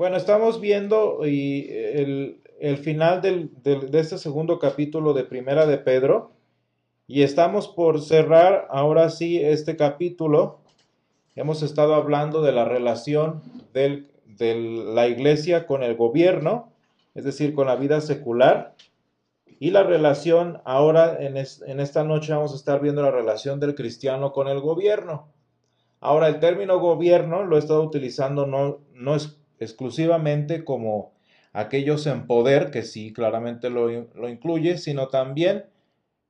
Bueno, estamos viendo y el, final de este segundo capítulo de Primera de Pedro y estamos por cerrar ahora sí este capítulo. Hemos estado hablando de la relación de la iglesia con el gobierno, es decir, con la vida secular. Y la relación, ahora en, en esta noche vamos a estar viendo la relación del cristiano con el gobierno. Ahora, el término gobierno lo he estado utilizando no, no es exclusivamente como aquellos en poder, que sí, claramente lo, lo incluye, sino también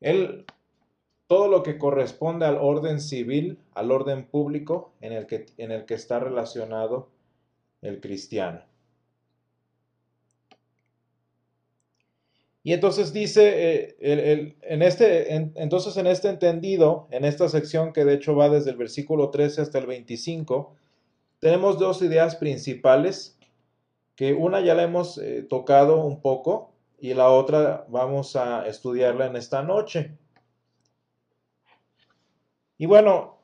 el, todo lo que corresponde al orden civil, al orden público en el que, en el que está relacionado el cristiano. Y entonces dice, eh, el, el, en este, en, entonces en este entendido, en esta sección que de hecho va desde el versículo 13 hasta el 25, tenemos dos ideas principales, que una ya la hemos eh, tocado un poco y la otra vamos a estudiarla en esta noche. Y bueno,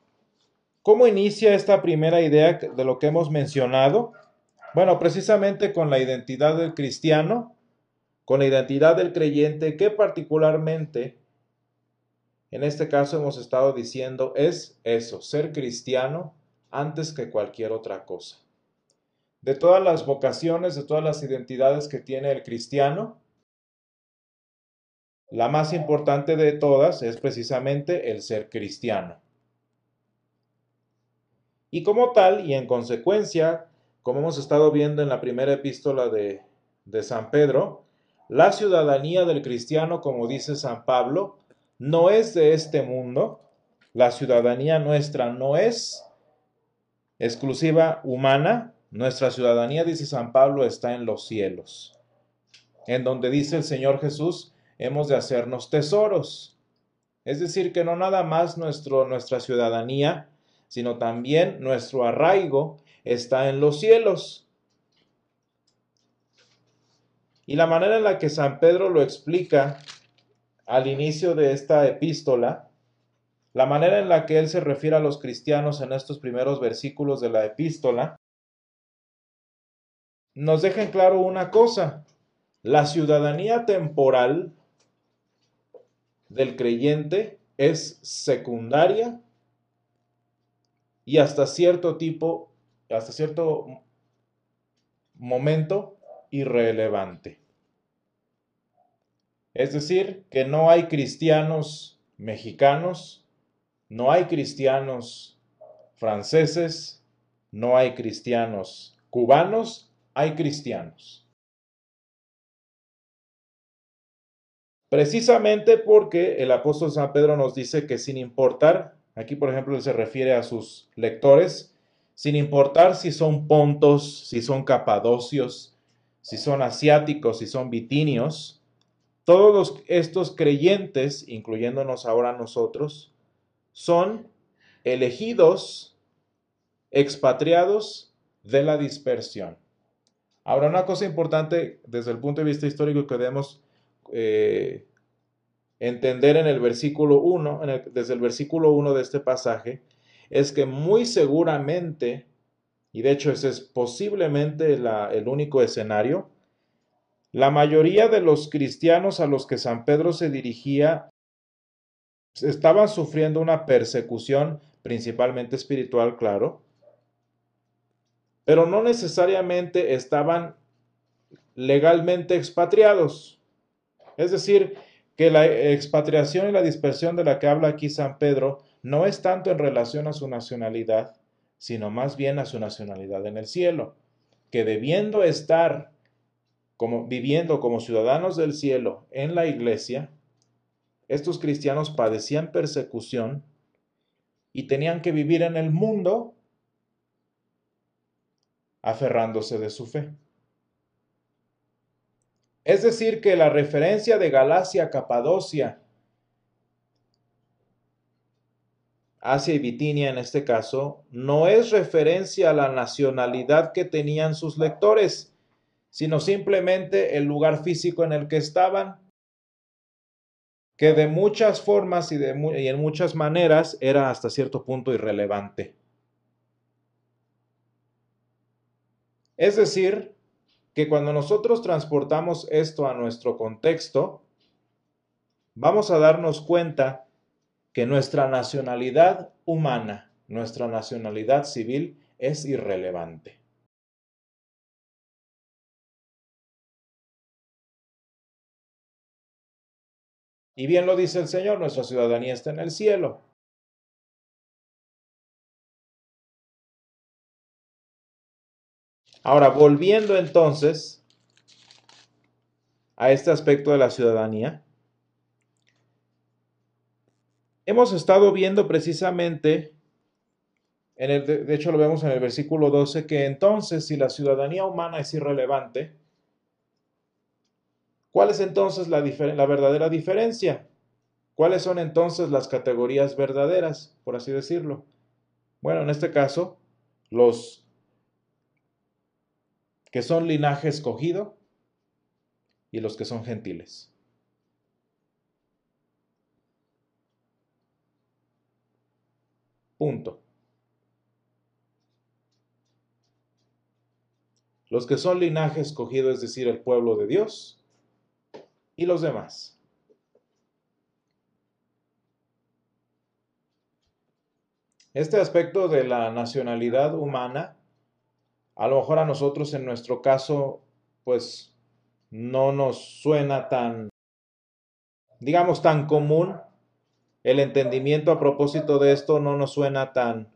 ¿cómo inicia esta primera idea de lo que hemos mencionado? Bueno, precisamente con la identidad del cristiano, con la identidad del creyente, que particularmente, en este caso hemos estado diciendo, es eso, ser cristiano antes que cualquier otra cosa. De todas las vocaciones, de todas las identidades que tiene el cristiano, la más importante de todas es precisamente el ser cristiano. Y como tal, y en consecuencia, como hemos estado viendo en la primera epístola de, de San Pedro, la ciudadanía del cristiano, como dice San Pablo, no es de este mundo, la ciudadanía nuestra no es exclusiva humana, nuestra ciudadanía, dice San Pablo, está en los cielos, en donde dice el Señor Jesús, hemos de hacernos tesoros. Es decir, que no nada más nuestro, nuestra ciudadanía, sino también nuestro arraigo está en los cielos. Y la manera en la que San Pedro lo explica al inicio de esta epístola la manera en la que él se refiere a los cristianos en estos primeros versículos de la epístola nos deja en claro una cosa. La ciudadanía temporal del creyente es secundaria y hasta cierto tipo, hasta cierto momento irrelevante. Es decir, que no hay cristianos mexicanos no hay cristianos franceses, no hay cristianos cubanos, hay cristianos. Precisamente porque el apóstol San Pedro nos dice que sin importar, aquí por ejemplo él se refiere a sus lectores, sin importar si son pontos, si son capadocios, si son asiáticos, si son bitinios, todos estos creyentes, incluyéndonos ahora nosotros, son elegidos, expatriados de la dispersión. Ahora, una cosa importante desde el punto de vista histórico que debemos eh, entender en el versículo 1, desde el versículo 1 de este pasaje, es que muy seguramente, y de hecho ese es posiblemente el único escenario, la mayoría de los cristianos a los que San Pedro se dirigía estaban sufriendo una persecución principalmente espiritual, claro, pero no necesariamente estaban legalmente expatriados. Es decir, que la expatriación y la dispersión de la que habla aquí San Pedro no es tanto en relación a su nacionalidad, sino más bien a su nacionalidad en el cielo, que debiendo estar como viviendo como ciudadanos del cielo en la iglesia, estos cristianos padecían persecución y tenían que vivir en el mundo aferrándose de su fe. Es decir, que la referencia de Galacia, Capadocia, Asia y Bitinia en este caso, no es referencia a la nacionalidad que tenían sus lectores, sino simplemente el lugar físico en el que estaban que de muchas formas y, de, en muchas maneras era hasta cierto punto irrelevante. Es decir, que cuando nosotros transportamos esto a nuestro contexto, vamos a darnos cuenta que nuestra nacionalidad humana, nuestra nacionalidad civil es irrelevante. Y bien lo dice el Señor, nuestra ciudadanía está en el cielo. Ahora, volviendo entonces a este aspecto de la ciudadanía, hemos estado viendo precisamente, en el, de hecho lo vemos en el versículo 12, que entonces si la ciudadanía humana es irrelevante, ¿cuál es entonces la, la verdadera diferencia? ¿Cuáles son entonces las categorías verdaderas, por así decirlo? Bueno, en este caso, los que son linaje escogido y los que son gentiles. Punto. Los que son linaje escogido, es decir, el pueblo de Dios, y los demás. Este aspecto de la nacionalidad humana, a lo mejor a nosotros en nuestro caso, pues no nos suena tan, digamos, tan común el entendimiento a propósito de esto no nos suena tan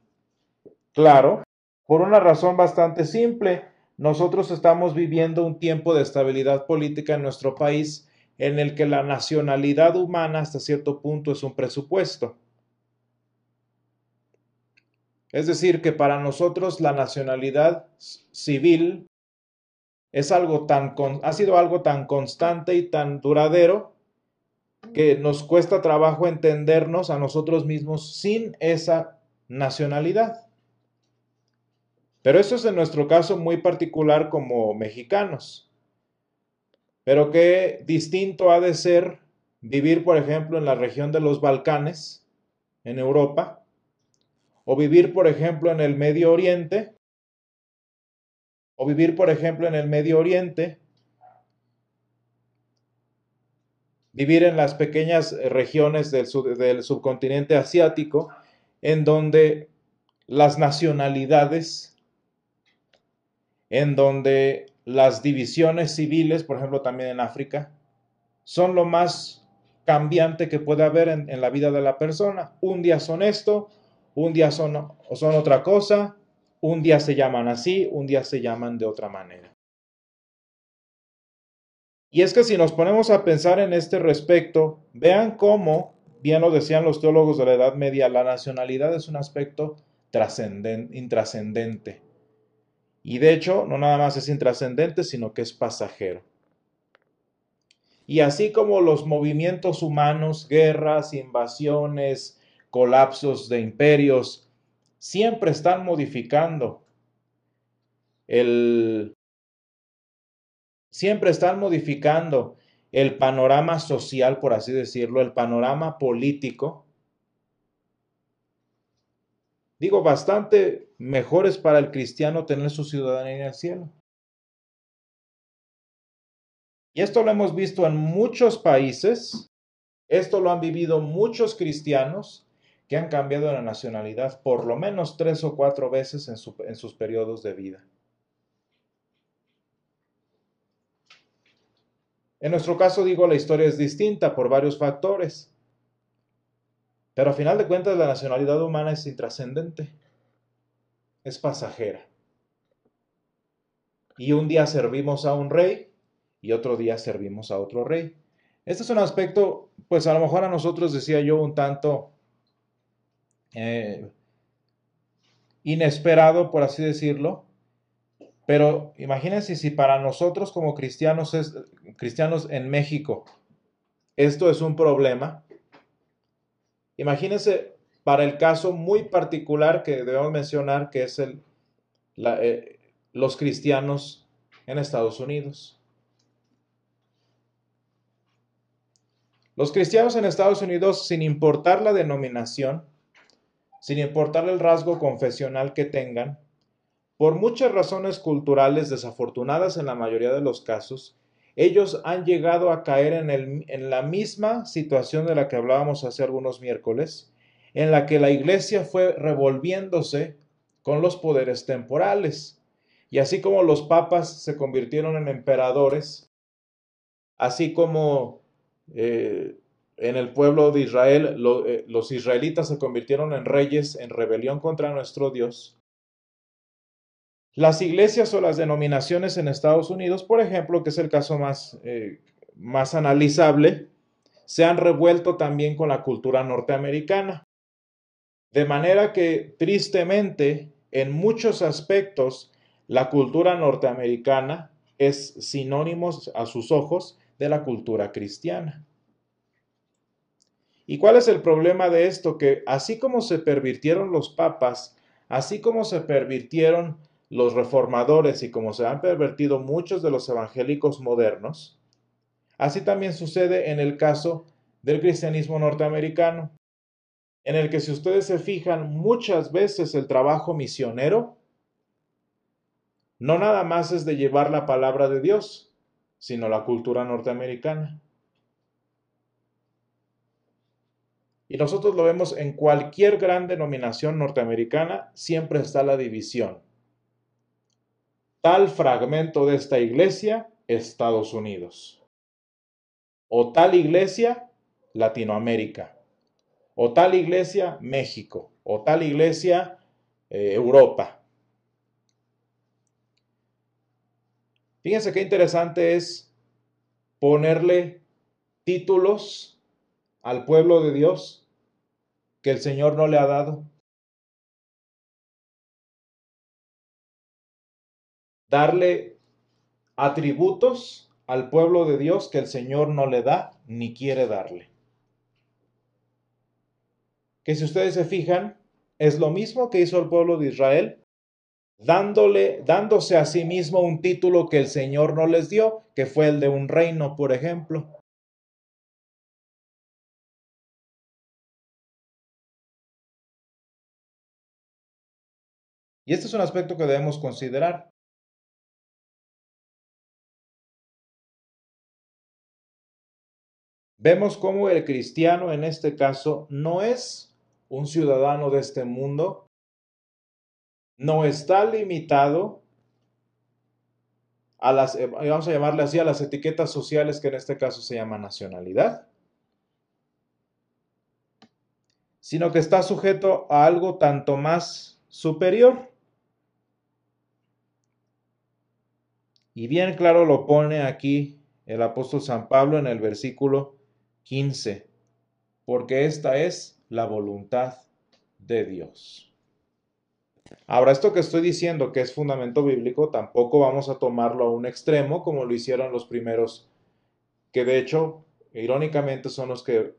claro, por una razón bastante simple. Nosotros estamos viviendo un tiempo de estabilidad política en nuestro país en el que la nacionalidad humana hasta cierto punto es un presupuesto. Es decir, que para nosotros la nacionalidad civil es algo tan ha sido algo tan constante y tan duradero que nos cuesta trabajo entendernos a nosotros mismos sin esa nacionalidad. Pero eso es en nuestro caso muy particular como mexicanos. Pero qué distinto ha de ser vivir, por ejemplo, en la región de los Balcanes, en Europa, o vivir, por ejemplo, en el Medio Oriente, o vivir, por ejemplo, en el Medio Oriente, vivir en las pequeñas eh, regiones del, subcontinente asiático, en donde las nacionalidades, en donde las divisiones civiles, por ejemplo también en África, son lo más cambiante que puede haber en, la vida de la persona. Un día son esto, un día son, son otra cosa, un día se llaman así, un día se llaman de otra manera. Y es que si nos ponemos a pensar en este respecto, vean cómo, bien lo decían los teólogos de la Edad Media, la nacionalidad es un aspecto intrascendente. Y de hecho, no nada más es intrascendente, sino que es pasajero. Y así como los movimientos humanos, guerras, invasiones, colapsos de imperios, siempre están modificando el, siempre están modificando el panorama social, por así decirlo, el panorama político. Digo, bastante mejor es para el cristiano tener su ciudadanía en el cielo. Y esto lo hemos visto en muchos países, esto lo han vivido muchos cristianos que han cambiado la nacionalidad por lo menos tres o cuatro veces en, en sus periodos de vida. En nuestro caso, digo, la historia es distinta por varios factores. Pero a final de cuentas, la nacionalidad humana es intrascendente. Es pasajera. Y un día servimos a un rey y otro día servimos a otro rey. Este es un aspecto, pues a lo mejor a nosotros, decía yo, un tanto eh, inesperado, por así decirlo, pero imagínense si para nosotros como cristianos, cristianos en México esto es un problema. Imagínense para el caso muy particular que debemos mencionar, que es el, eh, los cristianos en Estados Unidos. Los cristianos en Estados Unidos, sin importar la denominación, sin importar el rasgo confesional que tengan, por muchas razones culturales desafortunadas en la mayoría de los casos, ellos han llegado a caer en, en, la misma situación de la que hablábamos hace algunos miércoles, en la que la iglesia fue revolviéndose con los poderes temporales. Y así como los papas se convirtieron en emperadores, así como eh, en el pueblo de Israel eh, los israelitas se convirtieron en reyes en rebelión contra nuestro Dios, las iglesias o las denominaciones en Estados Unidos, por ejemplo, que es el caso más, eh, más analizable, se han revuelto también con la cultura norteamericana. De manera que, tristemente, en muchos aspectos, la cultura norteamericana es sinónimo a sus ojos de la cultura cristiana. ¿Y cuál es el problema de esto? Que así como se pervirtieron los papas, así como se pervirtieron los reformadores y como se han pervertido muchos de los evangélicos modernos, así también sucede en el caso del cristianismo norteamericano, en el que si ustedes se fijan muchas veces el trabajo misionero no nada más es de llevar la palabra de Dios, sino la cultura norteamericana. Y nosotros lo vemos en cualquier gran denominación norteamericana, siempre está la división tal fragmento de esta iglesia, Estados Unidos. O tal iglesia, Latinoamérica. O tal iglesia, México. O tal iglesia, eh, Europa. Fíjense qué interesante es ponerle títulos al pueblo de Dios que el Señor no le ha dado. Darle atributos al pueblo de Dios que el Señor no le da ni quiere darle. Que si ustedes se fijan, es lo mismo que hizo el pueblo de Israel, dándole, dándose a sí mismo un título que el Señor no les dio, que fue el de un reino, por ejemplo. Y este es un aspecto que debemos considerar. Vemos cómo el cristiano en este caso no es un ciudadano de este mundo, no está limitado a las, eh, vamos a llamarle así, a las etiquetas sociales que en este caso se llama nacionalidad, sino que está sujeto a algo tanto más superior. Y bien claro lo pone aquí el apóstol San Pablo en el versículo 15. Porque esta es la voluntad de Dios. Ahora, esto que estoy diciendo que es fundamento bíblico, tampoco vamos a tomarlo a un extremo como lo hicieron los primeros, que de hecho, irónicamente, son los que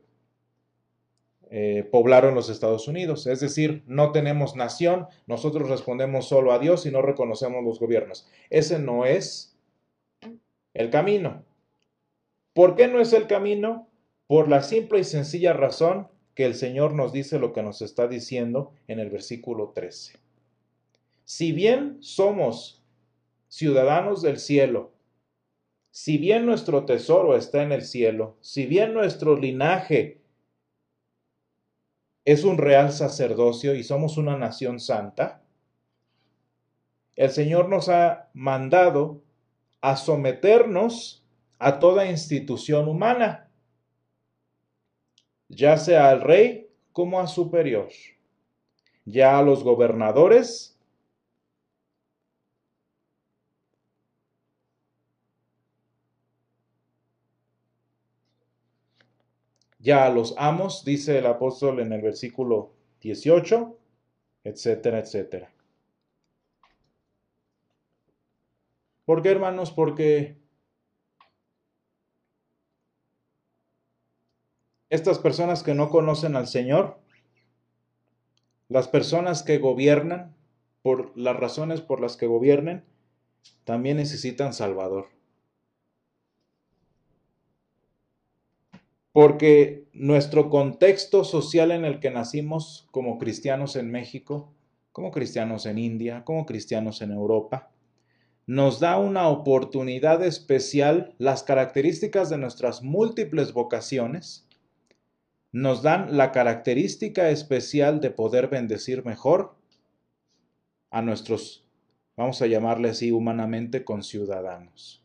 eh, poblaron los Estados Unidos. Es decir, no tenemos nación, nosotros respondemos solo a Dios y no reconocemos los gobiernos. Ese no es el camino. ¿Por qué no es el camino? Por la simple y sencilla razón que el Señor nos dice lo que nos está diciendo en el versículo 13. Si bien somos ciudadanos del cielo, si bien nuestro tesoro está en el cielo, si bien nuestro linaje es un real sacerdocio y somos una nación santa, el Señor nos ha mandado a someternos a toda institución humana ya sea al rey como a superior, ya a los gobernadores, ya a los amos, dice el apóstol en el versículo 18, etcétera, etcétera. ¿Por qué, hermanos? Porque estas personas que no conocen al Señor, las personas que gobiernan, por las razones por las que gobiernen, también necesitan Salvador. Porque nuestro contexto social en el que nacimos como cristianos en México como cristianos en India, como cristianos en Europa, nos da una oportunidad especial, las características de nuestras múltiples vocaciones, nos dan la característica especial de poder bendecir mejor a nuestros, vamos a llamarle así humanamente, conciudadanos.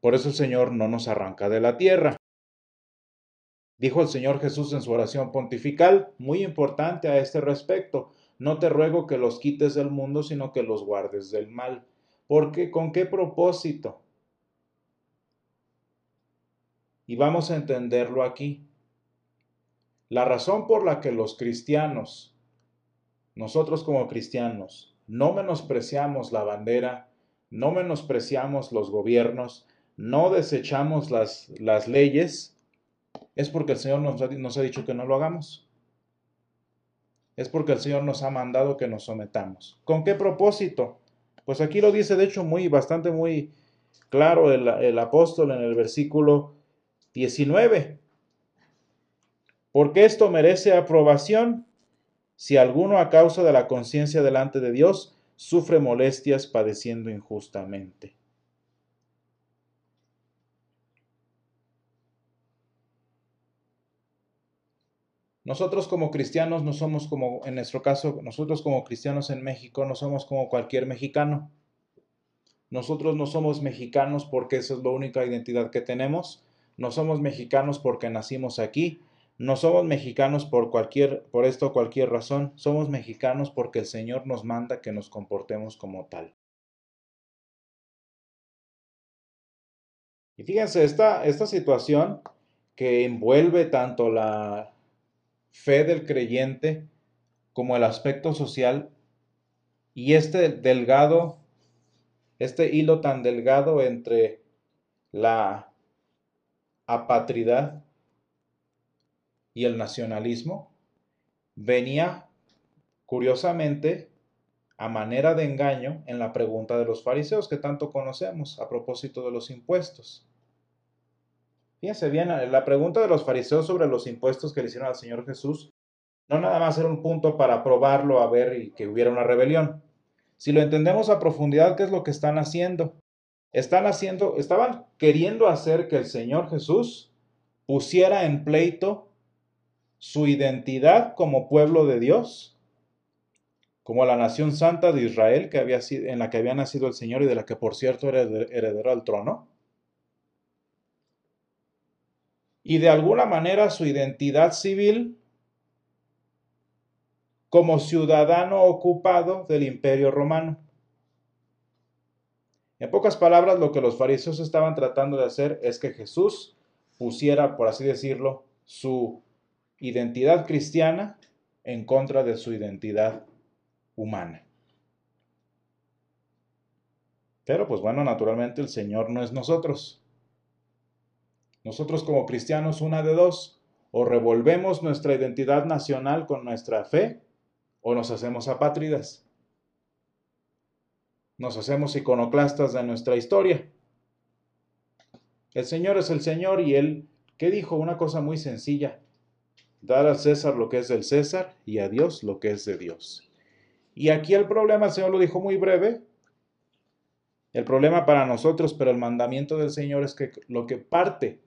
Por eso el Señor no nos arranca de la tierra. Dijo el Señor Jesús en su oración pontifical, muy importante a este respecto, no te ruego que los quites del mundo, sino que los guardes del mal. ¿Por qué? ¿Con qué propósito? Y vamos a entenderlo aquí. La razón por la que los cristianos, nosotros como cristianos, no menospreciamos la bandera, no menospreciamos los gobiernos, no desechamos las, las leyes, es porque el Señor nos nos ha dicho que no lo hagamos es porque el Señor nos ha mandado que nos sometamos. ¿Con qué propósito? Pues aquí lo dice, de hecho, muy, bastante muy claro el, el apóstol en el versículo 19. Porque esto merece aprobación si alguno a causa de la conciencia delante de Dios sufre molestias padeciendo injustamente. Nosotros como cristianos no somos como, en nuestro caso, nosotros como cristianos en México no somos como cualquier mexicano. Nosotros no somos mexicanos porque esa es la única identidad que tenemos. No somos mexicanos porque nacimos aquí. No somos mexicanos por cualquier, por esto cualquier razón. Somos mexicanos porque el Señor nos manda que nos comportemos como tal. Y fíjense, esta, esta situación que envuelve tanto la, fe del creyente como el aspecto social y este delgado, este hilo tan delgado entre la apatridad y el nacionalismo venía curiosamente a manera de engaño en la pregunta de los fariseos que tanto conocemos a propósito de los impuestos. Fíjense bien, la pregunta de los fariseos sobre los impuestos que le hicieron al Señor Jesús no nada más era un punto para probarlo a ver y que hubiera una rebelión. Si lo entendemos a profundidad, ¿qué es lo que están haciendo? Están haciendo, estaban queriendo hacer que el Señor Jesús pusiera en pleito su identidad como pueblo de Dios, como la nación santa de Israel que había, en la que había nacido el Señor y de la que por cierto era heredero al trono. y de alguna manera su identidad civil como ciudadano ocupado del imperio romano. En pocas palabras, lo que los fariseos estaban tratando de hacer es que Jesús pusiera, por así decirlo, su identidad cristiana en contra de su identidad humana. Pero pues bueno, naturalmente el Señor no es nosotros. Nosotros como cristianos, una de dos, o revolvemos nuestra identidad nacional con nuestra fe, o nos hacemos apátridas. Nos hacemos iconoclastas de nuestra historia. El Señor es el Señor y Él, ¿qué dijo? Una cosa muy sencilla. Dar al César lo que es del César y a Dios lo que es de Dios. Y aquí el problema, el Señor lo dijo muy breve. El problema para nosotros, pero el mandamiento del Señor es que lo que parte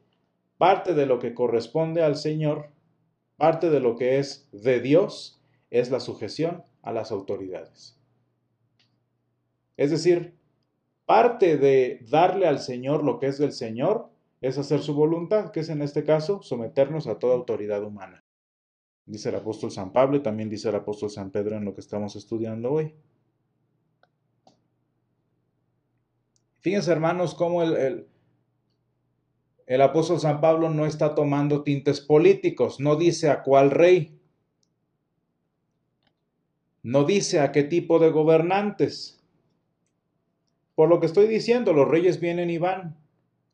parte de lo que corresponde al Señor, parte de lo que es de Dios, es la sujeción a las autoridades. Es decir, parte de darle al Señor lo que es del Señor es hacer su voluntad, que es en este caso someternos a toda autoridad humana. Dice el apóstol San Pablo y también dice el apóstol San Pedro en lo que estamos estudiando hoy. Fíjense hermanos cómo el, el apóstol San Pablo no está tomando tintes políticos, no dice a cuál rey, no dice a qué tipo de gobernantes. Por lo que estoy diciendo, los reyes vienen y van,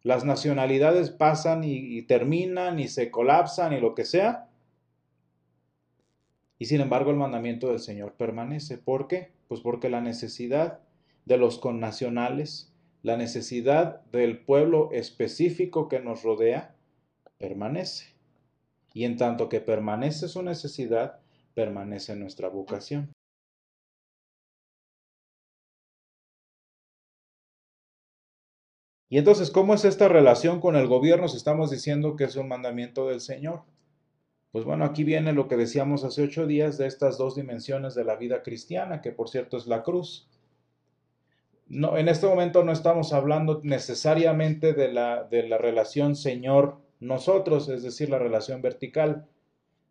las nacionalidades pasan y, terminan y se colapsan y lo que sea. Y sin embargo el mandamiento del Señor permanece. ¿Por qué? Pues porque la necesidad de los connacionales la necesidad del pueblo específico que nos rodea permanece. Y en tanto que permanece su necesidad, permanece nuestra vocación. Y entonces, ¿cómo es esta relación con el gobierno si estamos diciendo que es un mandamiento del Señor? Pues bueno, aquí viene lo que decíamos hace ocho días de estas dos dimensiones de la vida cristiana, que por cierto es la cruz. No, en este momento no estamos hablando necesariamente de la, de la relación Señor-nosotros, es decir, la relación vertical.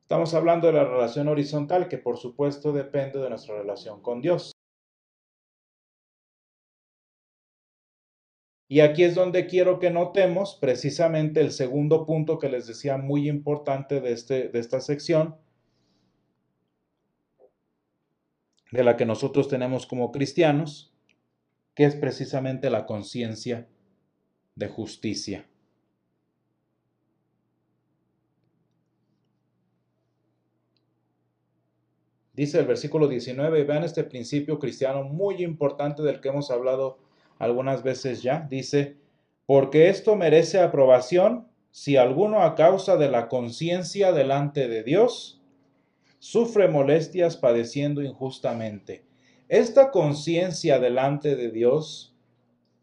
Estamos hablando de la relación horizontal, que por supuesto depende de nuestra relación con Dios. Y aquí es donde quiero que notemos precisamente el segundo punto que les decía muy importante de, este, de esta sección, de la que nosotros tenemos como cristianos, que es precisamente la conciencia de justicia. Dice el versículo 19, vean este principio cristiano muy importante del que hemos hablado algunas veces ya, dice, porque esto merece aprobación si alguno a causa de la conciencia delante de Dios sufre molestias padeciendo injustamente. Esta conciencia delante de Dios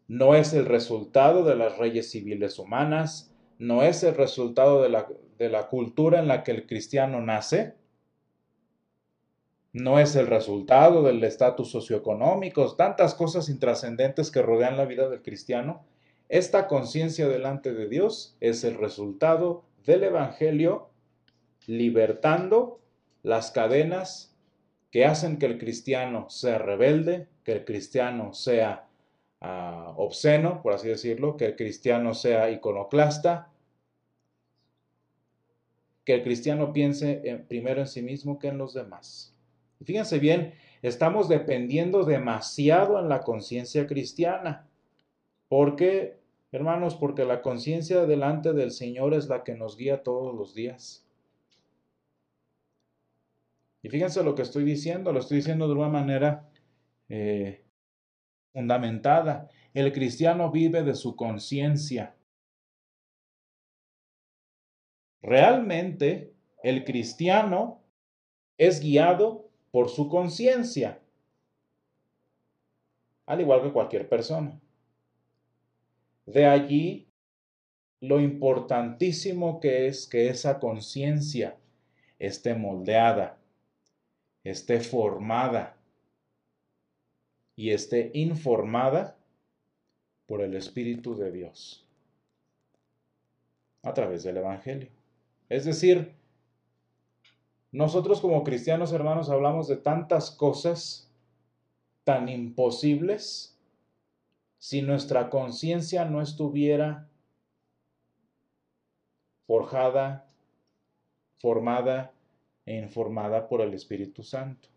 no es el resultado de las leyes civiles humanas, no es el resultado de la, de la cultura en la que el cristiano nace, no es el resultado del estatus socioeconómico, tantas cosas intrascendentes que rodean la vida del cristiano. Esta conciencia delante de Dios es el resultado del Evangelio libertando las cadenas que hacen que el cristiano sea rebelde, que el cristiano sea ah, obsceno, por así decirlo, que el cristiano sea iconoclasta, que el cristiano piense primero en sí mismo que en los demás. Fíjense bien, estamos dependiendo demasiado en la conciencia cristiana. ¿Por qué, hermanos? Porque la conciencia delante del Señor es la que nos guía todos los días. Y fíjense lo que estoy diciendo, lo estoy diciendo de una manera eh, fundamentada. El cristiano vive de su conciencia. Realmente el cristiano es guiado por su conciencia, al igual que cualquier persona. De allí lo importantísimo que es que esa conciencia esté moldeada, esté formada y esté informada por el Espíritu de Dios a través del Evangelio. Es decir, nosotros como cristianos hermanos hablamos de tantas cosas tan imposibles si nuestra conciencia no estuviera forjada, formada e informada por el Espíritu Santo.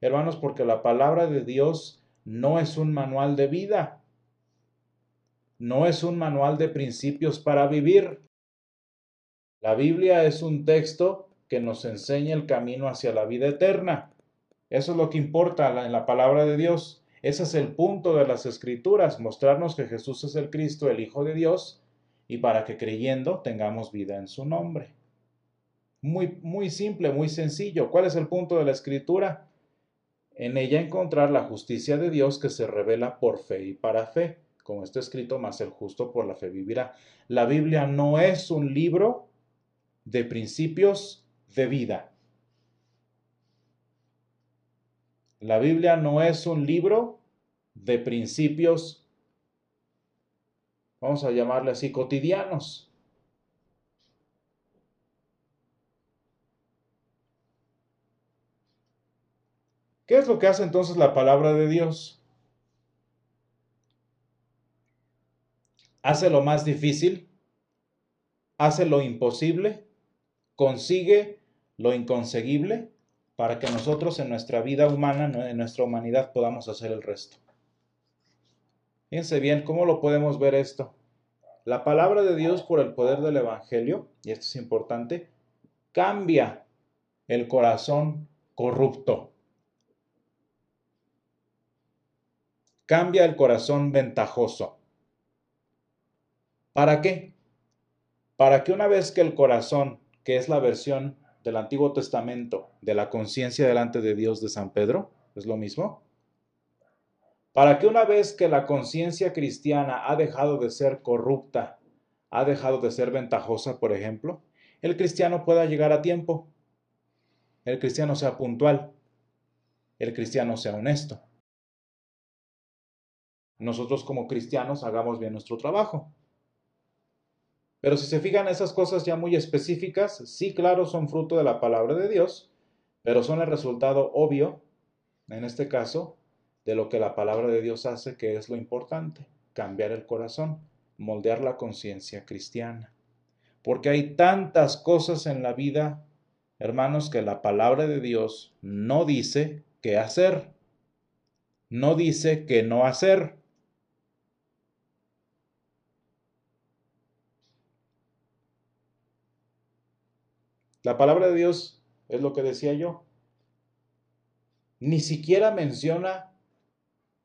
Hermanos, porque la palabra de Dios no es un manual de vida, no es un manual de principios para vivir. La Biblia es un texto que nos enseñe el camino hacia la vida eterna. Eso es lo que importa en la palabra de Dios. Ese es el punto de las escrituras, mostrarnos que Jesús es el Cristo, el Hijo de Dios, y para que creyendo tengamos vida en su nombre. Muy, muy simple, muy sencillo. ¿Cuál es el punto de la escritura? En ella encontrar la justicia de Dios que se revela por fe y para fe. Como está escrito, más el justo por la fe vivirá. La Biblia no es un libro de principios de vida. La Biblia no es un libro de principios, vamos a llamarle así, cotidianos. ¿Qué es lo que hace entonces la palabra de Dios? Hace lo más difícil, hace lo imposible, consigue lo inconseguible para que nosotros en nuestra vida humana, en nuestra humanidad, podamos hacer el resto. Fíjense bien, ¿cómo lo podemos ver esto? La palabra de Dios por el poder del Evangelio, y esto es importante, cambia el corazón corrupto. Cambia el corazón ventajoso. ¿Para qué? Para que una vez que el corazón que es la versión del Antiguo Testamento de la conciencia delante de Dios de San Pedro? ¿Es lo mismo? Para que una vez que la conciencia cristiana ha dejado de ser corrupta, ha dejado de ser ventajosa, por ejemplo, el cristiano pueda llegar a tiempo, el cristiano sea puntual, el cristiano sea honesto. Nosotros como cristianos hagamos bien nuestro trabajo. Pero si se fijan esas cosas ya muy específicas, sí, claro, son fruto de la palabra de Dios, pero son el resultado obvio, en este caso, de lo que la palabra de Dios hace, que es lo importante, cambiar el corazón, moldear la conciencia cristiana. Porque hay tantas cosas en la vida, hermanos, que la palabra de Dios no dice qué hacer, no dice qué no hacer. La palabra de Dios es lo que decía yo. Ni siquiera menciona,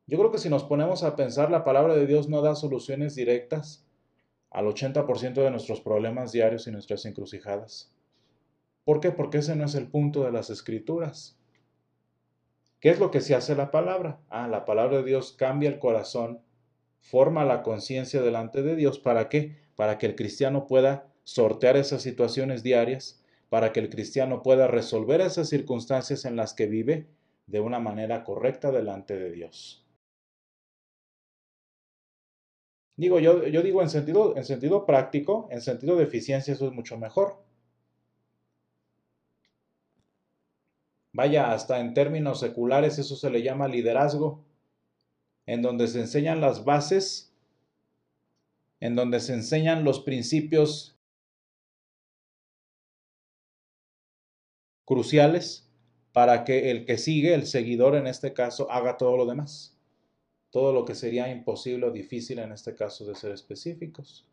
yo creo que si nos ponemos a pensar, la palabra de Dios no da soluciones directas al 80% de nuestros problemas diarios y nuestras encrucijadas. ¿Por qué? Porque ese no es el punto de las escrituras. ¿Qué es lo que se hace la palabra? Ah, la palabra de Dios cambia el corazón, forma la conciencia delante de Dios. ¿Para qué? Para que el cristiano pueda sortear esas situaciones diarias para que el cristiano pueda resolver esas circunstancias en las que vive de una manera correcta delante de Dios. Digo, yo, digo en sentido, en sentido práctico, en sentido de eficiencia eso es mucho mejor. Vaya, hasta en términos seculares eso se le llama liderazgo, en donde se enseñan las bases, en donde se enseñan los principios cruciales para que el que sigue, el seguidor en este caso, haga todo lo demás. Todo lo que sería imposible o difícil en este caso de ser específicos.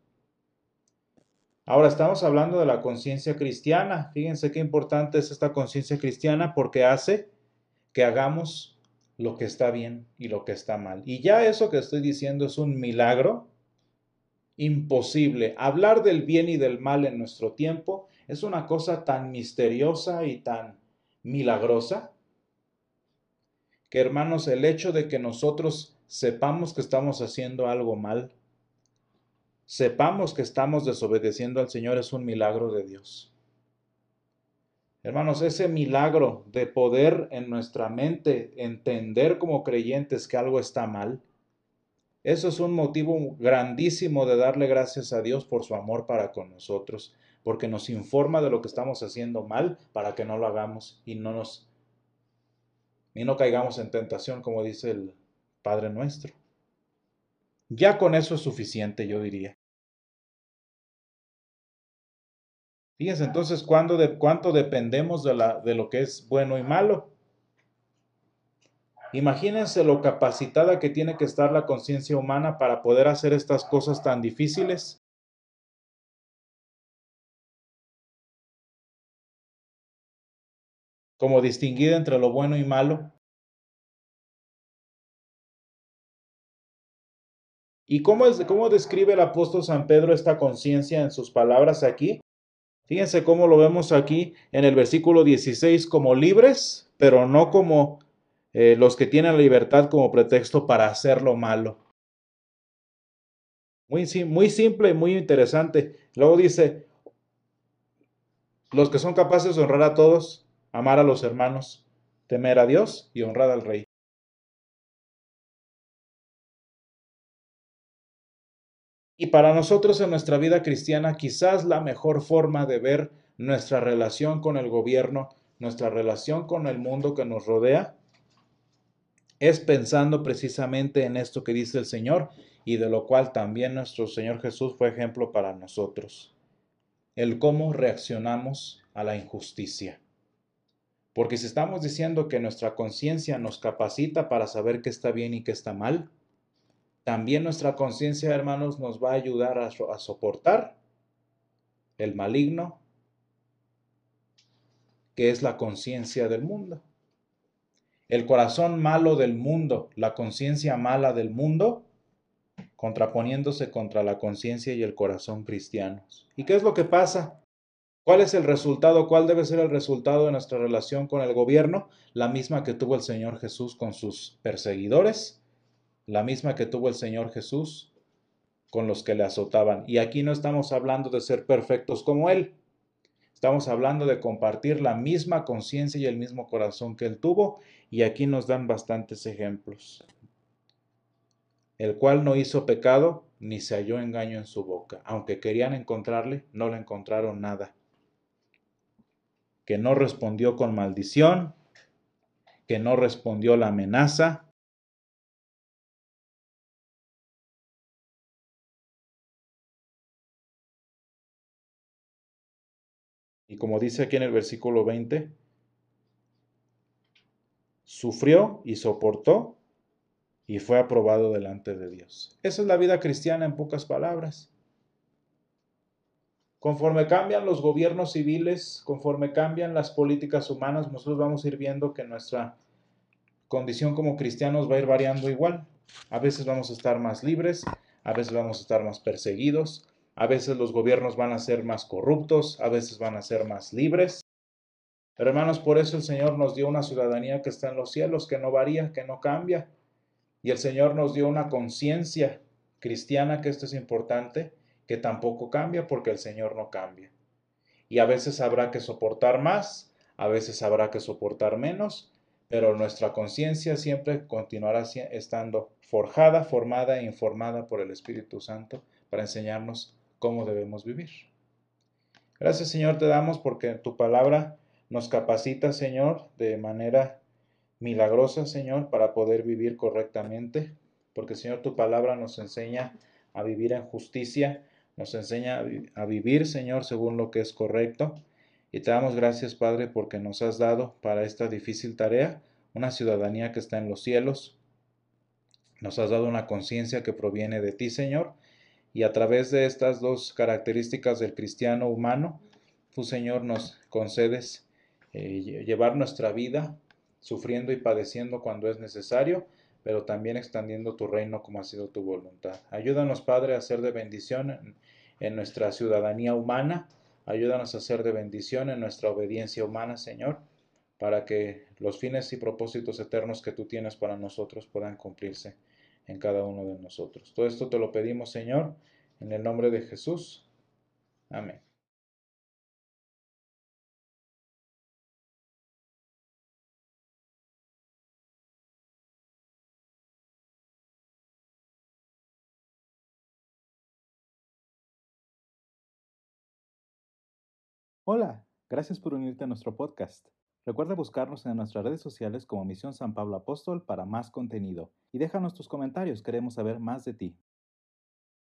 Ahora estamos hablando de la conciencia cristiana. Fíjense qué importante es esta conciencia cristiana porque hace que hagamos lo que está bien y lo que está mal. Y ya eso que estoy diciendo es un milagro imposible. Hablar del bien y del mal en nuestro tiempo es una cosa tan misteriosa y tan milagrosa que hermanos, el hecho de que nosotros sepamos que estamos haciendo algo mal, sepamos que estamos desobedeciendo al Señor es un milagro de Dios. Hermanos, ese milagro de poder en nuestra mente entender como creyentes que algo está mal, eso es un motivo grandísimo de darle gracias a Dios por su amor para con nosotros porque nos informa de lo que estamos haciendo mal para que no lo hagamos y no nos y no caigamos en tentación, como dice el Padre nuestro. Ya con eso es suficiente, yo diría. Fíjense entonces cuándo de, cuánto dependemos de, la, de lo que es bueno y malo. Imagínense lo capacitada que tiene que estar la conciencia humana para poder hacer estas cosas tan difíciles. como distinguida entre lo bueno y malo. ¿Y cómo, es, cómo describe el apóstol San Pedro esta conciencia en sus palabras aquí? Fíjense cómo lo vemos aquí en el versículo 16 como libres, pero no como eh, los que tienen la libertad como pretexto para hacer lo malo. Muy, muy simple y muy interesante. Luego dice, los que son capaces de honrar a todos, amar a los hermanos, temer a Dios y honrar al Rey. Y para nosotros en nuestra vida cristiana quizás la mejor forma de ver nuestra relación con el gobierno, nuestra relación con el mundo que nos rodea, es pensando precisamente en esto que dice el Señor y de lo cual también nuestro Señor Jesús fue ejemplo para nosotros. El cómo reaccionamos a la injusticia. Porque si estamos diciendo que nuestra conciencia nos capacita para saber qué está bien y qué está mal, también nuestra conciencia, hermanos, nos va a ayudar a, soportar el maligno, que es la conciencia del mundo. El corazón malo del mundo, la conciencia mala del mundo, contraponiéndose contra la conciencia y el corazón cristianos. ¿Y qué es lo que pasa? ¿Cuál es el resultado? ¿Cuál debe ser el resultado de nuestra relación con el gobierno? La misma que tuvo el Señor Jesús con sus perseguidores, la misma que tuvo el Señor Jesús con los que le azotaban. Y aquí no estamos hablando de ser perfectos como Él. Estamos hablando de compartir la misma conciencia y el mismo corazón que Él tuvo. Y aquí nos dan bastantes ejemplos. El cual no hizo pecado ni se halló engaño en su boca. Aunque querían encontrarle, no le encontraron nada. Que no respondió con maldición, que no respondió la amenaza, Y como dice aquí en el versículo 20, sufrió y soportó y fue aprobado delante de Dios. Esa es la vida cristiana en pocas palabras. Conforme cambian los gobiernos civiles, conforme cambian las políticas humanas, nosotros vamos a ir viendo que nuestra condición como cristianos va a ir variando igual. A veces vamos a estar más libres, a veces vamos a estar más perseguidos, a veces los gobiernos van a ser más corruptos, a veces van a ser más libres. Pero hermanos, por eso el Señor nos dio una ciudadanía que está en los cielos, que no varía, que no cambia. Y el Señor nos dio una conciencia cristiana, que esto es importante, que tampoco cambia porque el Señor no cambia. Y a veces habrá que soportar más, a veces habrá que soportar menos, pero nuestra conciencia siempre continuará estando forjada, formada e informada por el Espíritu Santo para enseñarnos cómo debemos vivir. Gracias Señor te damos porque tu palabra nos capacita Señor de manera milagrosa Señor para poder vivir correctamente, porque Señor tu palabra nos enseña a vivir en justicia, nos enseña a vivir Señor según lo que es correcto. Y te damos gracias Padre porque nos has dado para esta difícil tarea una ciudadanía que está en los cielos. Nos has dado una conciencia que proviene de ti Señor y a través de estas dos características del cristiano humano, tú Señor nos concedes eh, llevar nuestra vida sufriendo y padeciendo cuando es necesario, pero también extendiendo tu reino como ha sido tu voluntad. Ayúdanos, Padre, a ser de bendición en, en nuestra ciudadanía humana. Ayúdanos a ser de bendición en nuestra obediencia humana, Señor, para que los fines y propósitos eternos que tú tienes para nosotros puedan cumplirse en cada uno de nosotros. Todo esto te lo pedimos, Señor, en el nombre de Jesús. Amén. Hola, gracias por unirte a nuestro podcast. Recuerda buscarnos en nuestras redes sociales como Misión San Pablo Apóstol para más contenido y déjanos tus comentarios, queremos saber más de ti.